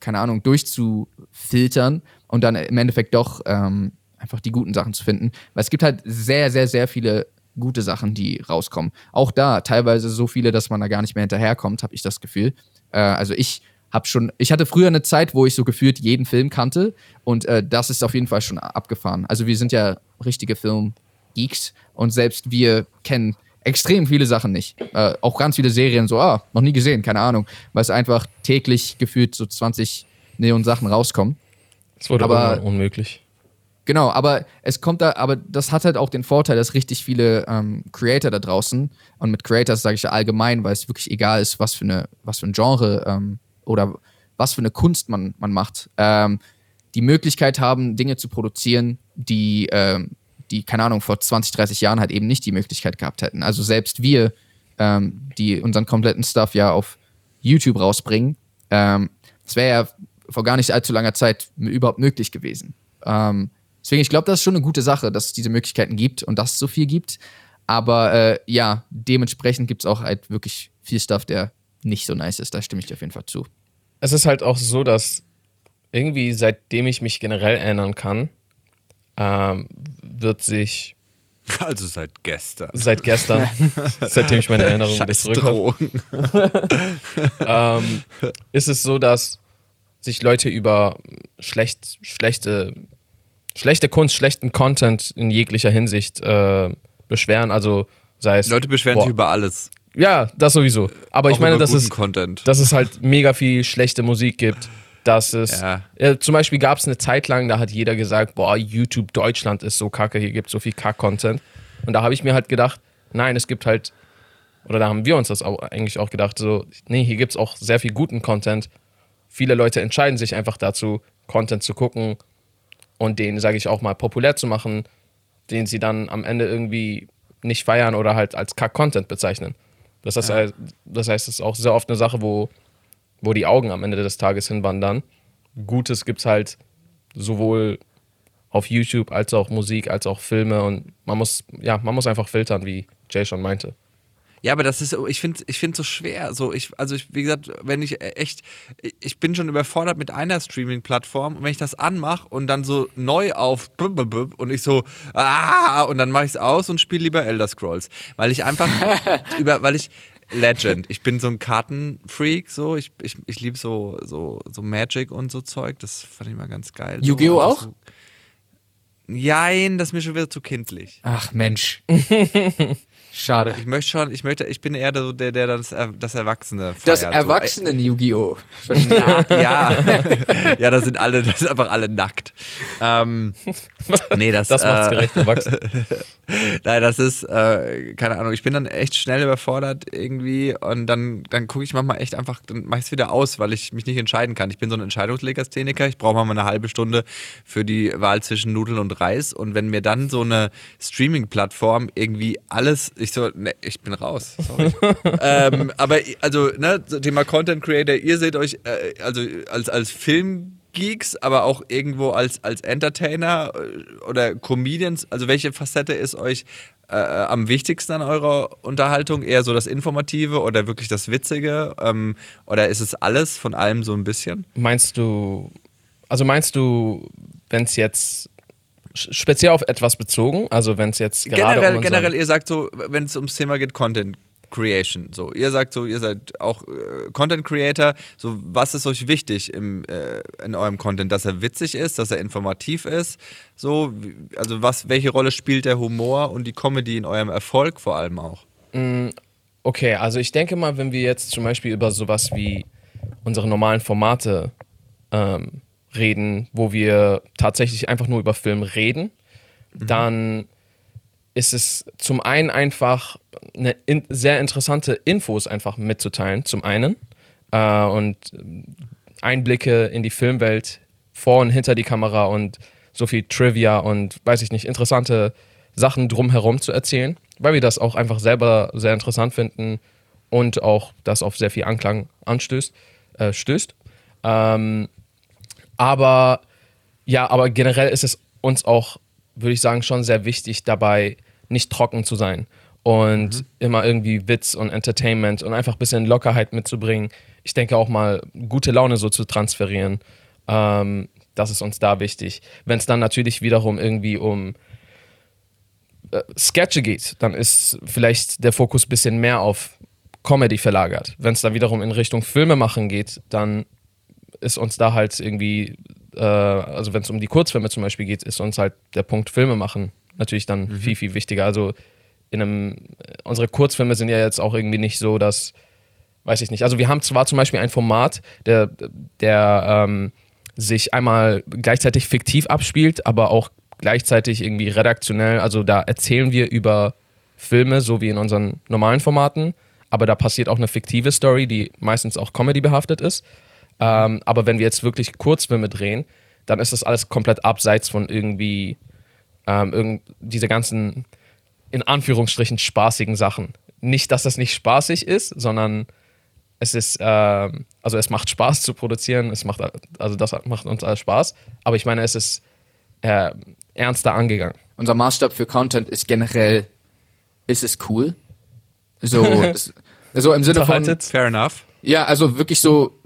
keine Ahnung, durchzufiltern und dann im Endeffekt doch ähm, einfach die guten Sachen zu finden. Weil es gibt halt sehr, sehr, sehr viele gute Sachen, die rauskommen. Auch da teilweise so viele, dass man da gar nicht mehr hinterherkommt, habe ich das Gefühl. Äh, also ich habe schon, ich hatte früher eine Zeit, wo ich so gefühlt jeden Film kannte und äh, das ist auf jeden Fall schon abgefahren. Also wir sind ja richtige Film-Geeks und selbst wir kennen extrem viele Sachen nicht. Äh, auch ganz viele Serien so, ah, noch nie gesehen, keine Ahnung, weil es einfach täglich gefühlt so 20 Millionen Sachen rauskommen. Es wurde Aber- aber unmöglich. Genau, aber es kommt da, aber das hat halt auch den Vorteil, dass richtig viele ähm, Creator da draußen und mit Creators sage ich ja allgemein, weil es wirklich egal ist, was für eine, was für ein Genre ähm, oder was für eine Kunst man, man macht, ähm, die Möglichkeit haben, Dinge zu produzieren, die, ähm, die, keine Ahnung, vor 20, 30 Jahren halt eben nicht die Möglichkeit gehabt hätten. Also selbst wir, ähm, die unseren kompletten Stuff ja auf YouTube rausbringen, ähm, das wäre ja vor gar nicht allzu langer Zeit überhaupt möglich gewesen. Ähm, deswegen, ich glaube, das ist schon eine gute Sache, dass es diese Möglichkeiten gibt und dass es so viel gibt. Aber äh, ja, dementsprechend gibt es auch halt wirklich viel Stuff, der nicht so nice ist. Da stimme ich dir auf jeden Fall zu. Es ist halt auch so, dass irgendwie seitdem ich mich generell erinnern kann, ähm, wird sich Also seit gestern. seit gestern, seitdem ich meine Erinnerung wieder ähm, ist es so, dass sich Leute über schlecht, schlechte, schlechte Kunst, schlechten Content in jeglicher Hinsicht äh, beschweren. Also sei es. Leute beschweren Boah, sich über alles. Ja, das sowieso. Aber ich Auch meine, über dass es, Content. dass es halt mega viel schlechte Musik gibt. Dass es. Ja. Ja, zum Beispiel gab es eine Zeit lang, da hat jeder gesagt, boah, YouTube Deutschland ist so kacke, hier gibt es so viel Kack-Content. Und da habe ich mir halt gedacht, nein, es gibt halt, oder da haben wir uns das auch eigentlich auch gedacht, so, nee, hier gibt es auch sehr viel guten Content. Viele Leute entscheiden sich einfach dazu, Content zu gucken und den, sage ich auch mal, populär zu machen, den sie dann am Ende irgendwie nicht feiern oder halt als Kack-Content bezeichnen. Das heißt, äh, das heißt, es ist auch sehr oft eine Sache, wo, wo die Augen am Ende des Tages hinwandern. Gutes gibt es halt sowohl auf YouTube als auch Musik, als auch Filme und man muss, ja, man muss einfach filtern, wie Jay schon meinte. Ja, aber das ist, ich finde ich finde so schwer. So, ich, also ich, wie gesagt, wenn ich echt, ich bin schon überfordert mit einer Streaming-Plattform und wenn ich das anmache und dann so neu auf und ich so, ah, und dann mache ich es aus und spiele lieber Elder Scrolls. Weil ich einfach über, weil ich, Legend. Ich bin so ein Kartenfreak, so. Ich, ich, ich liebe so, so, so Magic und so Zeug. Das fand ich mal ganz geil. Yu-Gi-Oh! Auch? So, Jein, das ist mir schon wieder zu kindlich. Ach Mensch. Schade. Ich möchte schon, ich möchte, ich bin eher so der, der das, Er- das Erwachsene feiert. Das so. Erwachsenen-Yu-Gi-Oh! Ja, ja, da sind alle, das sind einfach alle nackt. Ähm, nee, das, Das macht's äh, gerecht erwachsen. Nein, das ist, äh, keine Ahnung, ich bin dann echt schnell überfordert irgendwie und dann, dann gucke ich manchmal echt einfach, dann mache ich es wieder aus, weil ich mich nicht entscheiden kann. Ich bin so ein Entscheidungslegastheniker, ich brauche manchmal eine halbe Stunde für die Wahl zwischen Nudeln und Reis und wenn mir dann so eine Streaming-Plattform irgendwie alles, ich so, ne, ich bin raus, sorry. ähm, aber also, ne, Thema Content Creator, ihr seht euch äh, also als, als Filmgeeks, aber auch irgendwo als, als Entertainer äh, oder Comedians, also welche Facette ist euch äh, am wichtigsten an eurer Unterhaltung? Eher so das Informative oder wirklich das Witzige? Ähm, oder ist es alles von allem so ein bisschen? Meinst du, also meinst du, wenn es jetzt speziell auf etwas bezogen, also wenn es jetzt gerade Generell, um generell, ihr sagt so, wenn es ums Thema geht, Content Creation. So, ihr sagt so, ihr seid auch äh, Content Creator. So, was ist euch wichtig im, äh, in eurem Content? Dass er witzig ist, dass er informativ ist. So, also was, welche Rolle spielt der Humor und die Comedy in eurem Erfolg vor allem auch? Okay, also ich denke mal, wenn wir jetzt zum Beispiel über sowas wie unsere normalen Formate ähm, reden, wo wir tatsächlich einfach nur über Film reden, dann ist es zum einen einfach eine in, sehr interessante Infos einfach mitzuteilen, zum einen. Äh, und Einblicke in die Filmwelt vor und hinter die Kamera und so viel Trivia und weiß ich nicht, interessante Sachen drumherum zu erzählen, weil wir das auch einfach selber sehr interessant finden und auch das auf sehr viel Anklang anstößt, äh, stößt. Ähm, aber ja, aber generell ist es uns auch, würde ich sagen, schon sehr wichtig, dabei nicht trocken zu sein und immer irgendwie Witz und Entertainment und einfach ein bisschen Lockerheit mitzubringen. Ich denke auch mal, gute Laune so zu transferieren. Ähm, das ist uns da wichtig. Wenn es dann natürlich wiederum irgendwie um äh, Sketche geht, dann ist vielleicht der Fokus ein bisschen mehr auf Comedy verlagert. Wenn es dann wiederum in Richtung Filme machen geht, dann ist uns da halt irgendwie, äh, also wenn es um die Kurzfilme zum Beispiel geht, ist uns halt der Punkt Filme machen natürlich dann viel, viel wichtiger. Also in einem, unsere Kurzfilme sind ja jetzt auch irgendwie nicht so, dass, weiß ich nicht. Also wir haben zwar zum Beispiel ein Format, der, der ähm, sich einmal gleichzeitig fiktiv abspielt, aber auch gleichzeitig irgendwie redaktionell. Also da erzählen wir über Filme, so wie in unseren normalen Formaten, aber da passiert auch eine fiktive Story, die meistens auch Comedy behaftet ist. Ähm, aber wenn wir jetzt wirklich Kurzfilme drehen, dann ist das alles komplett abseits von irgendwie ähm, irgend, diese ganzen, in Anführungsstrichen, spaßigen Sachen. Nicht, dass das nicht spaßig ist, sondern es ist, ähm, also es macht Spaß zu produzieren, es macht, also das macht uns alles Spaß, aber ich meine, es ist äh, ernster angegangen. Unser Maßstab für Content ist generell, ist es cool? So, das, so im Sinne von. Fair enough. ja, also wirklich so,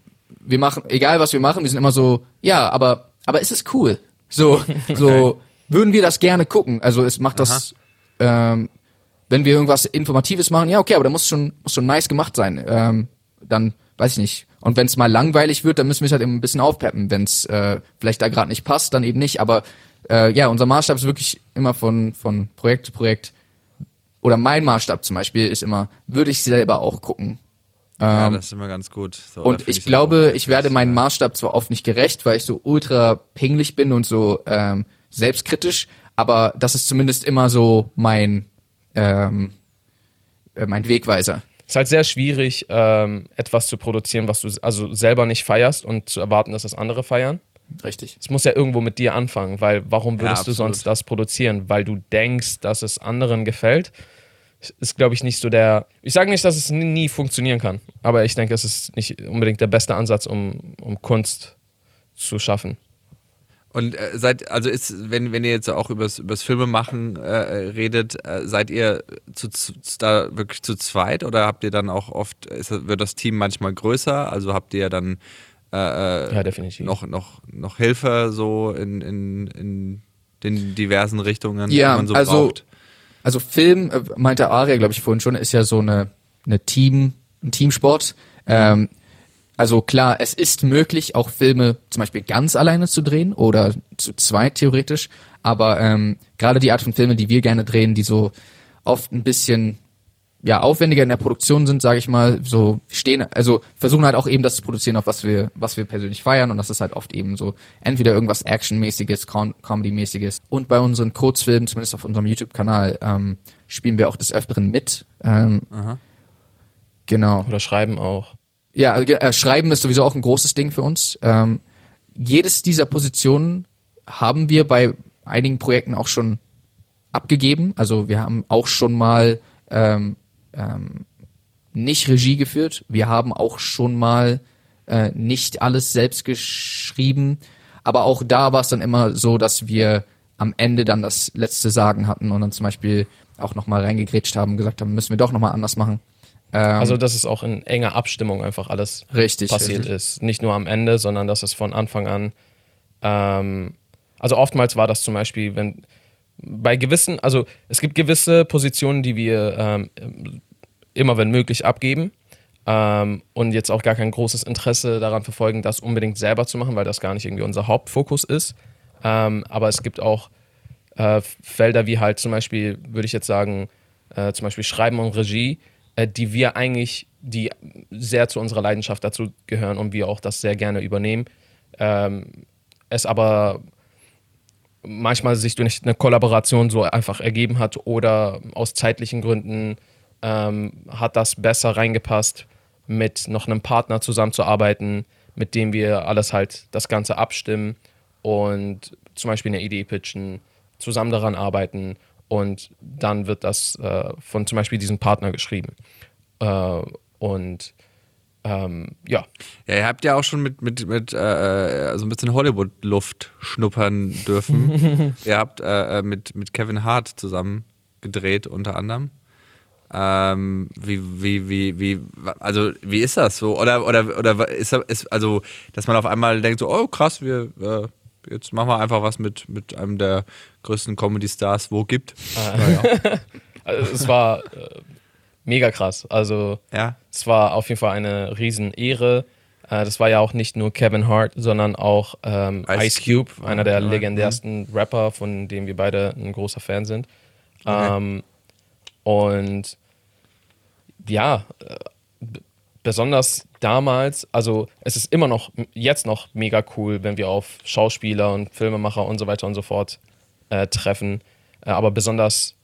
wir machen, egal was wir machen, wir sind immer so, ja, aber, aber ist es cool? So, so, würden wir das gerne gucken? Also es macht das, ähm, wenn wir irgendwas Informatives machen, ja, okay, aber da muss schon, muss schon nice gemacht sein. Ähm, dann, weiß ich nicht. Und wenn es mal langweilig wird, dann müssen wir es halt eben ein bisschen aufpeppen. Wenn es äh, vielleicht da gerade nicht passt, dann eben nicht. Aber äh, ja, unser Maßstab ist wirklich immer von, von Projekt zu Projekt. Oder mein Maßstab zum Beispiel ist immer, würde ich selber auch gucken. Ja, Ähm, das ist immer ganz gut. So, und ich glaube, auch ich werde äh, Maßstab zwar oft nicht gerecht, weil ich so ultra pingelig bin und so ähm, selbstkritisch, aber das ist zumindest immer so mein ähm, äh, mein Wegweiser. Es ist halt sehr schwierig, ähm, etwas zu produzieren, was du also selber nicht feierst und zu erwarten, dass das andere feiern. Richtig. Es muss ja irgendwo mit dir anfangen, weil warum würdest du absolut. sonst das produzieren? Weil du denkst, dass es anderen gefällt. Ist, glaube ich, nicht so der. Ich sage nicht, dass es nie, nie funktionieren kann, aber ich denke, es ist nicht unbedingt der beste Ansatz, um, um Kunst zu schaffen. Und äh, seid, also ist, wenn, wenn ihr jetzt auch übers, übers Filmemachen äh, redet, äh, seid ihr zu, zu, da wirklich zu zweit oder habt ihr dann auch oft, ist, wird das Team manchmal größer? Also habt ihr dann äh, äh, Ja, definitiv. noch, noch, noch Hilfe so in, in, in den diversen Richtungen, Ja, die man so also- braucht? Also Film, äh, meinte Aria, glaube ich, vorhin schon, ist ja so eine, eine Team, ein Teamsport. Ähm, also klar, es ist möglich, auch Filme zum Beispiel ganz alleine zu drehen oder zu zweit theoretisch. Aber ähm, gerade die Art von Filme, die wir gerne drehen, die so oft ein bisschen ja aufwendiger in der Produktion sind, sage ich mal, so stehen, also versuchen halt auch eben das zu produzieren, auf was wir, was wir persönlich feiern und das ist halt oft eben so entweder irgendwas Actionmäßiges, Com Comedy-mäßiges und bei unseren Kurzfilmen, zumindest auf unserem YouTube-Kanal, ähm, spielen wir auch des Öfteren mit. Ähm, Genau. Oder schreiben auch. Ja, äh, Schreiben ist sowieso auch ein großes Ding für uns. Ähm, jedes dieser Positionen haben wir bei einigen Projekten auch schon abgegeben. Also wir haben auch schon mal ähm, ähm, nicht Regie geführt. Wir haben auch schon mal äh, nicht alles selbst geschrieben. Aber auch da war es dann immer so, dass wir am Ende dann das letzte Sagen hatten und dann zum Beispiel auch nochmal reingegrätscht haben und gesagt haben, müssen wir doch nochmal anders machen. Ähm, Also, dass es auch in enger Abstimmung einfach alles richtig. passiert richtig. ist. Nicht nur am Ende, sondern dass es von Anfang an. Ähm, also oftmals war das zum Beispiel, wenn bei gewissen, also es gibt gewisse Positionen, die wir ähm, immer, wenn möglich, abgeben ähm, und jetzt auch gar kein großes Interesse daran verfolgen, das unbedingt selber zu machen, weil das gar nicht irgendwie unser Hauptfokus ist. Ähm, aber es gibt auch äh, Felder wie halt zum Beispiel, würde ich jetzt sagen, äh, zum Beispiel Schreiben und Regie, äh, die wir eigentlich, die sehr zu unserer Leidenschaft dazu gehören und wir auch das sehr gerne übernehmen. Ähm, es aber manchmal sich durch eine Kollaboration so einfach ergeben hat oder aus zeitlichen Gründen ähm, hat das besser reingepasst, mit noch einem Partner zusammenzuarbeiten, mit dem wir alles halt das Ganze abstimmen und zum Beispiel eine Idee pitchen, zusammen daran arbeiten und dann wird das äh, von zum Beispiel diesem Partner geschrieben. Äh, und ähm, ja, Ja, ihr habt ja auch schon mit, mit, mit äh, so ein bisschen Hollywood-Luft schnuppern dürfen. ihr habt äh, äh, mit, mit Kevin Hart zusammen gedreht, unter anderem. Ähm, wie, wie, wie, wie, also wie ist das so? Oder, oder, oder ist, das- ist also, dass man auf einmal denkt, so, oh krass, wir äh, jetzt machen wir einfach was mit, mit einem der größten Comedy-Stars, wo gibt. also es war äh, mega krass. Also Ja. Es war auf jeden Fall eine Riesenehre. Äh, das war ja auch nicht nur Kevin Hart, sondern auch ähm, Ice Ice Cube, einer der ja, legendärsten Rapper, von dem wir beide ein großer Fan sind. Okay. Ähm, und ja, äh, besonders damals, also es ist immer noch, jetzt noch mega cool, wenn wir auf Schauspieler und Filmemacher und so weiter und so fort äh, treffen. Äh, aber besonders,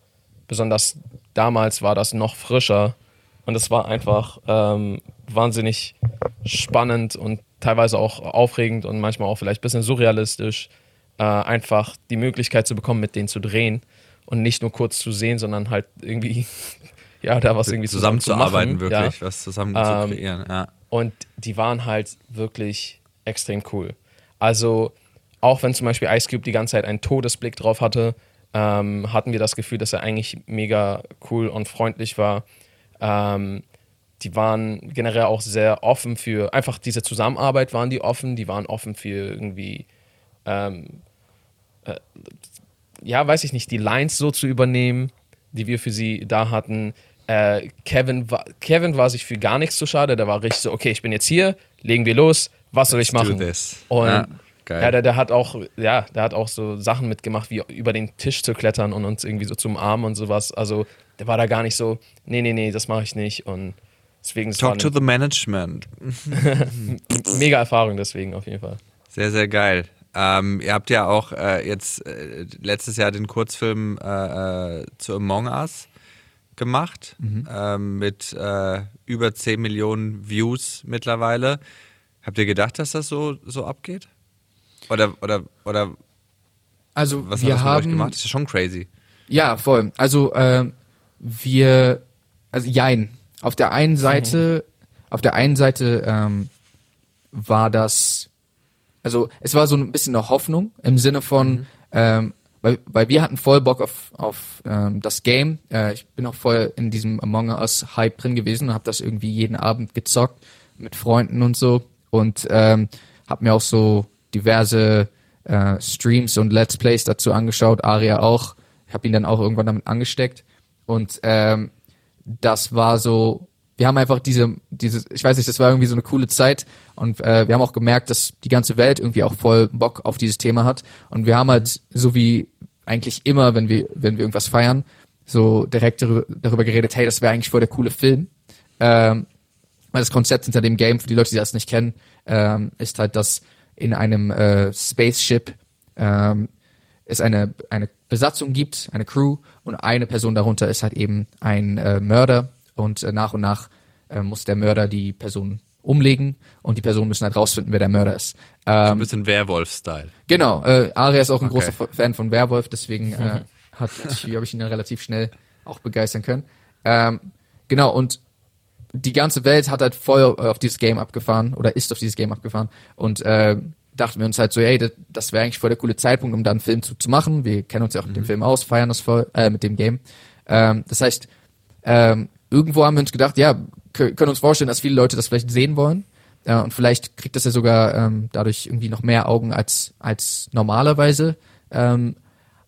besonders damals war das noch frischer und es war einfach ähm, wahnsinnig spannend und teilweise auch aufregend und manchmal auch vielleicht ein bisschen surrealistisch, äh, einfach die Möglichkeit zu bekommen, mit denen zu drehen und nicht nur kurz zu sehen, sondern halt irgendwie, ja, da was irgendwie zusammenzuarbeiten, zusammen zu wirklich, Ja. was zusammen Ähm, zu kreieren. Ja. Und die waren halt wirklich extrem cool. Also, auch wenn zum Beispiel Ice Cube die ganze Zeit einen Todesblick drauf hatte, ähm, hatten wir das Gefühl, dass er eigentlich mega cool und freundlich war. Ähm, die waren generell auch sehr offen für, einfach diese Zusammenarbeit waren die offen, die waren offen für irgendwie, ähm, äh, ja, weiß ich nicht, die Lines so zu übernehmen, die wir für sie da hatten. Äh, Kevin, war, Kevin war sich für gar nichts zu schade, der war richtig so, okay, ich bin jetzt hier, legen wir los, was soll ich machen? this. Und Ja, ja, geil. der, der hat auch, ja, der hat auch so Sachen mitgemacht, wie über den Tisch zu klettern und uns irgendwie so zum Arm und sowas. Also der war da gar nicht so, nee, nee, nee, das mache ich nicht. Und deswegen Talk to the management. mega Erfahrung deswegen auf jeden Fall. Sehr, sehr geil. Ähm, ihr habt ja auch äh, jetzt äh, letztes Jahr den Kurzfilm äh, äh, zu Among Us gemacht ähm, mit äh, über 10 Millionen Views mittlerweile. Habt ihr gedacht, dass das so, so abgeht? Oder, oder, oder Also was wir mit haben gemacht? Das ist ja schon crazy. Ja, voll. Also ähm, wir, also jein. Auf der einen Seite, auf der einen Seite ähm, war das, also es war so ein bisschen eine Hoffnung im Sinne von, ähm, weil, weil wir hatten voll Bock auf, auf ähm, das Game. Äh, ich bin auch voll in diesem Among Us Hype drin gewesen und habe das irgendwie jeden Abend gezockt mit Freunden und so und ähm, habe mir auch so diverse äh, Streams und Let's Plays dazu angeschaut, Aria auch. Ich habe ihn dann auch irgendwann damit angesteckt und ähm, das war so, wir haben einfach diese, diese, ich weiß nicht, das war irgendwie so eine coole Zeit und äh, wir haben auch gemerkt, dass die ganze Welt irgendwie auch voll Bock auf dieses Thema hat und wir haben halt so wie eigentlich immer, wenn wir, wenn wir irgendwas feiern, so direkt darüber, darüber geredet, hey, das wäre eigentlich voll der coole Film. Ähm, weil das Konzept hinter dem Game, für die Leute, die das nicht kennen, ähm, ist halt, dass in einem äh, Spaceship ähm, es eine, eine Besatzung gibt, eine Crew und eine Person darunter ist halt eben ein äh, Mörder und äh, nach und nach äh, muss der Mörder die Person umlegen und die Personen müssen halt rausfinden, wer der Mörder ist. Ein Ähm, bisschen Werwolf-Style. Genau, äh, Aria ist auch ein Okay. großer Fan von Werwolf, deswegen äh, hat habe ich ihn dann relativ schnell auch begeistern können. Ähm, genau, und die ganze Welt hat halt voll auf dieses Game abgefahren oder ist auf dieses Game abgefahren und äh, dachten wir uns halt so, ey, das, das wäre eigentlich voll der coole Zeitpunkt, um da einen Film zu, zu machen. Wir kennen uns ja auch mit dem Film aus, feiern das voll, äh, mit dem Game. Ähm, das heißt, ähm, irgendwo haben wir uns gedacht, ja, kö- können uns vorstellen, dass viele Leute das vielleicht sehen wollen. Äh, und vielleicht kriegt das ja sogar ähm, dadurch irgendwie noch mehr Augen als, als normalerweise. Ähm,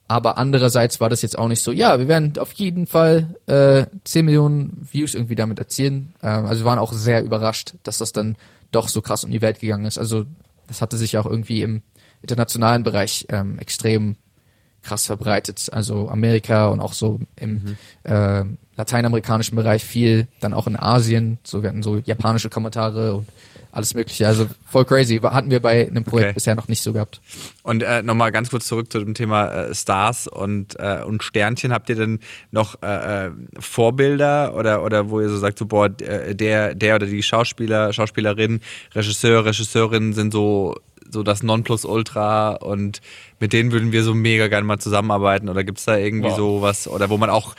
aber andererseits war das jetzt auch nicht so, ja, wir werden auf jeden Fall äh, 10 Millionen Views irgendwie damit erzielen. Ähm, also wir waren auch sehr überrascht, dass das dann doch so krass um die Welt gegangen ist. Also das hatte sich auch irgendwie im internationalen Bereich ähm, extrem krass verbreitet. Also Amerika und auch so im äh, lateinamerikanischen Bereich viel, dann auch in Asien. So wir hatten so japanische Kommentare und alles mögliche. Also voll crazy. Hatten wir bei einem Projekt Okay. bisher noch nicht so gehabt. Und äh, nochmal ganz kurz zurück zu dem Thema äh, Stars und, äh, und Sternchen. Habt ihr denn noch äh, äh, Vorbilder oder, oder wo ihr so sagt, so, boah, äh, der, der oder die Schauspieler, Schauspielerin, Regisseur, Regisseurinnen sind so, so das Nonplusultra und mit denen würden wir so mega gerne mal zusammenarbeiten oder gibt's da irgendwie Wow. so was oder wo man auch,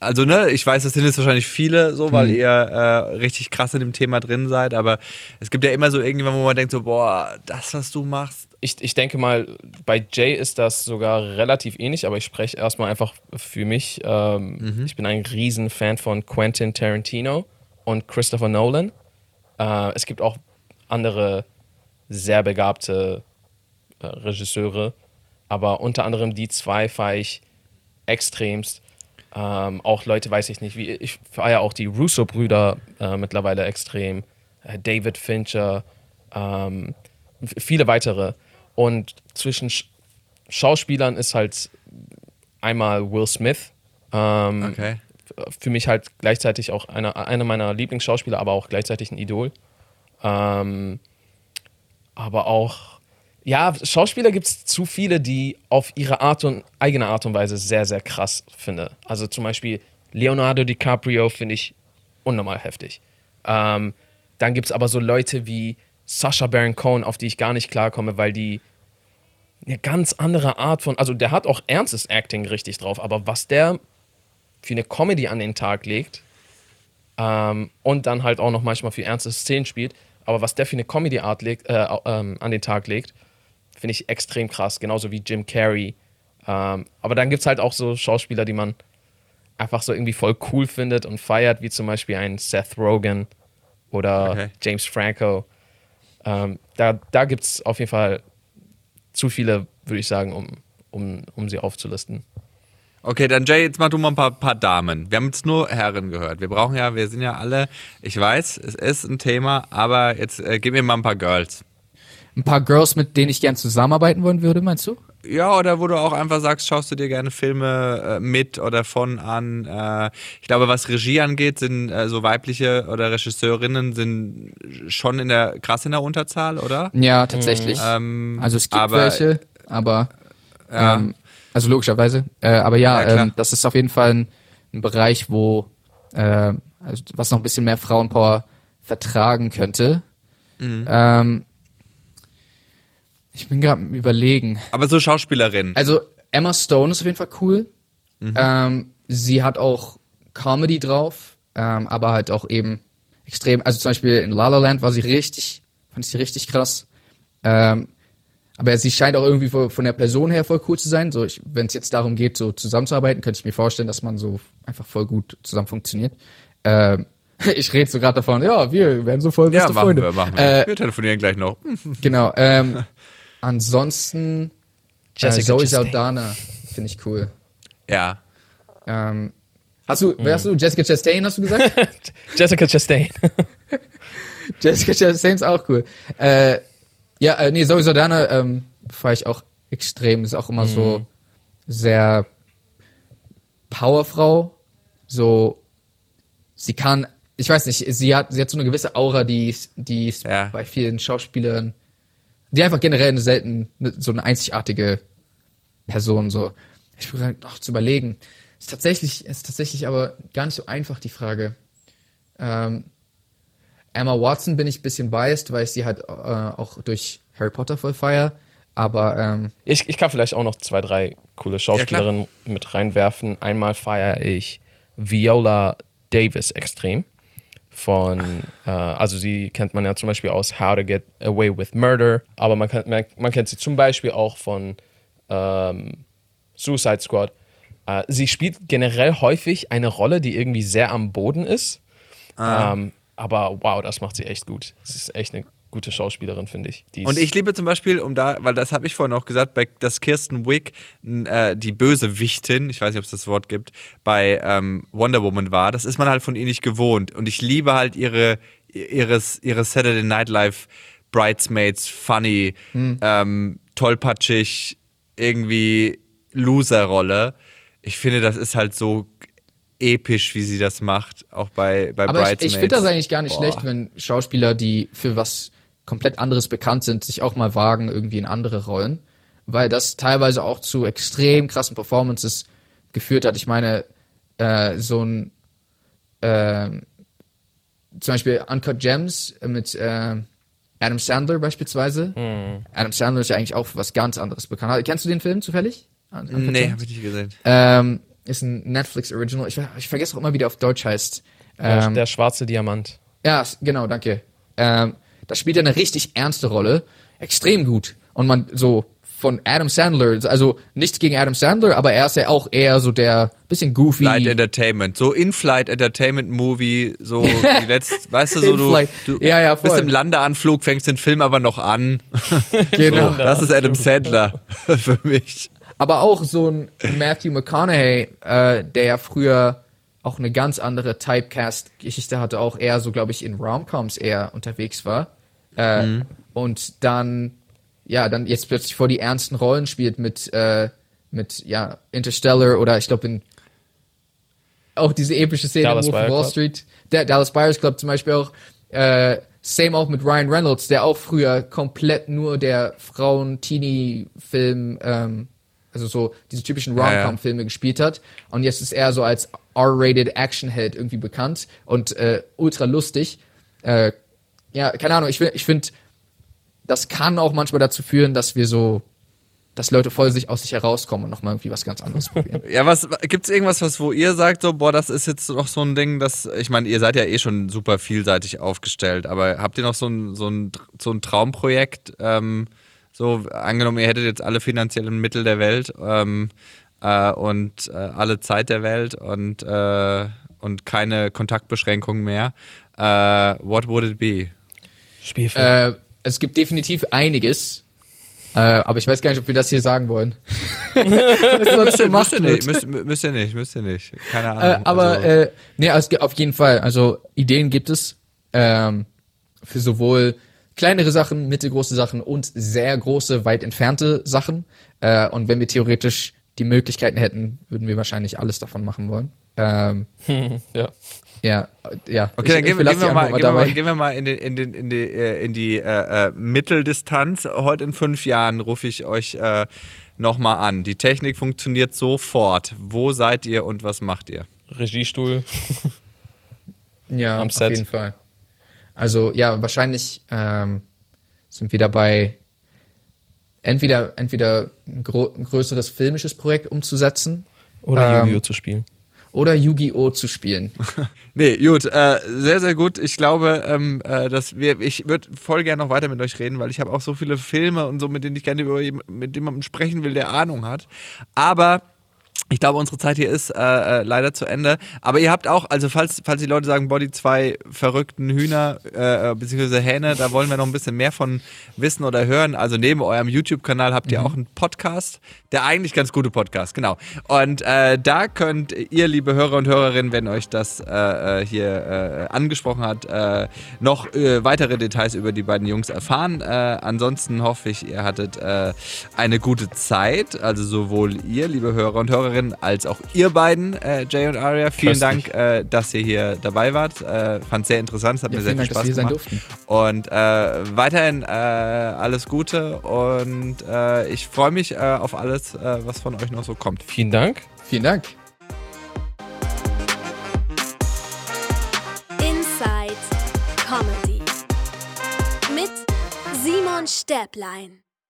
also ne, ich weiß, das sind jetzt wahrscheinlich viele so, weil Mhm. ihr äh, richtig krass in dem Thema drin seid, aber es gibt ja immer so irgendwann, wo man denkt so, boah, das, was du machst, Ich, ich denke mal, bei Jay ist das sogar relativ ähnlich, aber ich spreche erstmal einfach für mich. Ähm, Ich bin ein Riesenfan von Quentin Tarantino und Christopher Nolan. Äh, es gibt auch andere sehr begabte äh, Regisseure, aber unter anderem die zwei feiere ich extremst. Ähm, auch Leute, weiß ich nicht, wie ich feiere auch die Russo-Brüder äh, mittlerweile extrem. Äh, David Fincher, ähm, viele weitere. Und zwischen Sch Schauspielern ist halt einmal Will Smith. Ähm, okay. Für mich halt gleichzeitig auch einer, einer meiner Lieblingsschauspieler, aber auch gleichzeitig ein Idol. Ähm, aber auch, ja, Schauspieler gibt es zu viele, die auf ihre Art und eigene Art und Weise sehr, sehr krass finde. Also zum Beispiel Leonardo DiCaprio finde ich unnormal heftig. Ähm, dann gibt es aber so Leute wie Sacha Baron Cohen, auf die ich gar nicht klarkomme, weil die eine ganz andere Art von, also der hat auch ernstes Acting richtig drauf, aber was der für eine Comedy an den Tag legt ähm, und dann halt auch noch manchmal für ernste Szenen spielt, aber was der für eine Comedy-Art legt, äh, ähm, an den Tag legt, finde ich extrem krass, genauso wie Jim Carrey. Ähm, aber dann gibt es halt auch so Schauspieler, die man einfach so irgendwie voll cool findet und feiert, wie zum Beispiel ein Seth Rogen oder Okay. James Franco. Ähm, da da gibt es auf jeden Fall zu viele, würde ich sagen, um, um, um sie aufzulisten. Okay, dann Jay, jetzt mach du mal ein paar, paar Damen. Wir haben jetzt nur Herren gehört. Wir brauchen ja, wir sind ja alle, ich weiß, es ist ein Thema, aber jetzt äh, gib mir mal ein paar Girls. Ein paar Girls, mit denen ich gern zusammenarbeiten wollen würde, meinst du? Ja, oder wo du auch einfach sagst, schaust du dir gerne Filme äh, mit oder von an. Äh, ich glaube, was Regie angeht, sind äh, so weibliche oder Regisseurinnen sind schon in der krass in der Unterzahl, oder? Ja, tatsächlich. Ähm, also es gibt aber- welche, aber Ja. ähm, also logischerweise. Äh, aber ja, Ja, ähm, das ist auf jeden Fall ein, ein Bereich, wo äh, also was noch ein bisschen mehr Frauenpower vertragen könnte. Mhm. Ähm, ich bin gerade am überlegen. Aber so Schauspielerin. Also Emma Stone ist auf jeden Fall cool. Mhm. Ähm, sie hat auch Comedy drauf, ähm, aber halt auch eben extrem. Also zum Beispiel in La La Land war sie richtig, fand ich sie richtig krass. Ähm, aber sie scheint auch irgendwie von der Person her voll cool zu sein. So, wenn es jetzt darum geht, so zusammenzuarbeiten, könnte ich mir vorstellen, dass man so einfach voll gut zusammen funktioniert. Ähm, ich rede so gerade davon, ja, wir werden so voll ja, beste machen Freunde. wir, machen wir. Äh, wir telefonieren gleich noch. Genau. Ähm, ansonsten Jessica äh, Zoe Chastain. Saldana finde ich cool. Ja. Ähm, hast du, wer hast du? Jessica Chastain hast du gesagt? Jessica Chastain. Jessica Chastain ist auch cool. Äh, ja, äh, nee, Zoe Saldana ähm, fahre ich auch extrem. Ist auch immer so sehr Powerfrau. So, sie kann, ich weiß nicht, sie hat, sie hat so eine gewisse Aura, die, ist- die Ja. bei vielen Schauspielern, die einfach generell eine selten, so eine einzigartige Person, so. Ich bin gerade noch zu überlegen. Ist tatsächlich, ist tatsächlich aber gar nicht so einfach, die Frage. Ähm, Emma Watson bin ich ein bisschen biased, weil ich sie halt äh, auch durch Harry Potter voll feier. Aber ähm, Ich, ich kann vielleicht auch noch zwei, drei coole Schauspielerinnen mit reinwerfen. Einmal feiere ich Viola Davis extrem. Von, äh, also sie kennt man ja zum Beispiel aus How to Get Away with Murder, aber man, kann, man, man kennt sie zum Beispiel auch von ähm, Suicide Squad. Äh, sie spielt generell häufig eine Rolle, die irgendwie sehr am Boden ist. Ähm, aber wow, das macht sie echt gut. Sie ist echt eine gute Schauspielerin, finde ich. Und ich liebe zum Beispiel, um da, weil das habe ich vorhin auch gesagt, bei, dass Kirsten Wick äh, die Bösewichtin, ich weiß nicht, ob es das Wort gibt, bei ähm, Wonder Woman war. Das ist man halt von ihr nicht gewohnt. Und ich liebe halt ihre, ihres, ihre Saturday Night Live Bridesmaids, funny, ähm, tollpatschig, irgendwie Loser-Rolle. Ich finde, das ist halt so episch, wie sie das macht, auch bei, bei aber ich, Bridesmaids. ich finde das eigentlich gar nicht Boah. schlecht, wenn Schauspieler, die für was komplett anderes bekannt sind, sich auch mal wagen, irgendwie in andere Rollen. Weil das teilweise auch zu extrem krassen Performances geführt hat. Ich meine, äh, so ein ähm, zum Beispiel Uncut Gems mit äh, Adam Sandler beispielsweise. Adam Sandler ist ja eigentlich auch für was ganz anderes bekannt. Kennst du den Film zufällig? Un- Uncut Nee, habe ich nicht gesehen. Ähm, ist ein Netflix Original. Ich, ich vergesse auch immer, wie der auf Deutsch heißt. der, Ähm, der schwarze Diamant. ja, genau, danke. Ähm, da spielt er eine richtig ernste Rolle. Extrem gut. Und man so von Adam Sandler, also nichts gegen Adam Sandler, aber er ist ja auch eher so der bisschen goofy. Flight Entertainment, so In-Flight Entertainment Movie, so die letzte, weißt du, so du, du Ja, ja, bist im Landeanflug, fängst den Film aber noch an. genau. Das ist Adam Sandler für mich. Aber auch so ein Matthew McConaughey, äh, der ja früher auch eine ganz andere Typecast-Geschichte hatte, auch eher so, glaube ich, in Romcoms eher unterwegs war. Äh, Und dann, ja, dann jetzt plötzlich vor die ernsten Rollen spielt mit, äh, mit, ja, Interstellar oder ich glaube in auch diese epische Szene Dallas Wolf Wall. Street. Der Dallas Buyers Club zum Beispiel auch. Äh, same auch mit Ryan Reynolds, der auch früher komplett nur der Frauen-Teenie-Film, ähm, also so diese typischen Ja, ja. Rom-Com-Filme gespielt hat. Und jetzt ist er so als R-rated Action-Held irgendwie bekannt und äh, ultra lustig. Äh, ja, keine Ahnung, ich, ich finde, das kann auch manchmal dazu führen, dass wir so dass Leute voll sich aus sich herauskommen und nochmal irgendwie was ganz anderes probieren. Ja, was gibt's irgendwas, was wo ihr sagt, so, boah, das ist jetzt noch so ein Ding, das, ich meine, ihr seid ja eh schon super vielseitig aufgestellt, aber habt ihr noch so ein, so ein, so ein Traumprojekt, ähm, so angenommen, ihr hättet jetzt alle finanziellen Mittel der Welt ähm, äh, und äh, alle Zeit der Welt und, äh, und keine Kontaktbeschränkungen mehr, äh, what would it be? Spielfilm. äh, es gibt definitiv einiges, äh, aber ich weiß gar nicht, ob wir das hier sagen wollen. Müsst ihr wird. nicht, müsst, müsst ihr nicht, müsst ihr nicht. Keine Ahnung. Äh, aber also, äh, nee, also, auf jeden Fall. Also Ideen gibt es ähm, für sowohl kleinere Sachen, mittelgroße Sachen und sehr große, weit entfernte Sachen. Äh, und wenn wir theoretisch die Möglichkeiten hätten, würden wir wahrscheinlich alles davon machen wollen. Ähm, ja. ja, ja. Okay, dann Ich- gehen, ich wir, gehen, wir mal, gehen, wir mal, gehen wir mal in, den, in, den, in die, äh, in die äh, äh, Mitteldistanz. Heute in fünf Jahren rufe ich euch äh, nochmal an. Die Technik funktioniert sofort. Wo seid ihr und was macht ihr? Regiestuhl. Ja, am auf Set. jeden Fall. Also ja, wahrscheinlich ähm, sind wir dabei, entweder entweder ein, gro ein größeres filmisches Projekt umzusetzen Oder Ähm, Yu-Gi-Oh! zu spielen. oder Yu-Gi-Oh! zu spielen. Nee, gut, äh, sehr, sehr gut. Ich glaube, ähm, äh, dass wir, ich würde voll gerne noch weiter mit euch reden, weil ich habe auch so viele Filme und so, mit denen ich gerne über jem- mit jemandem sprechen will, der Ahnung hat. Aber ich glaube, unsere Zeit hier ist äh, äh, leider zu Ende. Aber ihr habt auch, also falls, falls die Leute sagen, boah, die zwei verrückten Hühner äh, äh, beziehungsweise Hähne, da wollen wir noch ein bisschen mehr von wissen oder hören. Also neben eurem YouTube-Kanal habt ihr auch einen Podcast, der eigentlich ganz gute Podcast, genau. Und äh, da könnt ihr, liebe Hörer und Hörerinnen, wenn euch das äh, äh, hier angesprochen hat, noch weitere Details über die beiden Jungs erfahren. Ansonsten hoffe ich, ihr hattet eine gute Zeit. Also sowohl ihr, liebe Hörer und Hörerinnen, als auch ihr beiden, äh, Jay und Aria. Vielen. Dank, äh, dass ihr hier dabei wart. Äh, Fand sehr interessant, es hat Ja, mir sehr viel Dank, dass Spaß wir hier sein gemacht. durften. Und äh, weiterhin äh, alles Gute und äh, ich freue mich äh, auf alles, äh, was von euch noch so kommt. Vielen Dank. Vielen Dank. Inside Comedy. Mit Simon Stäblein.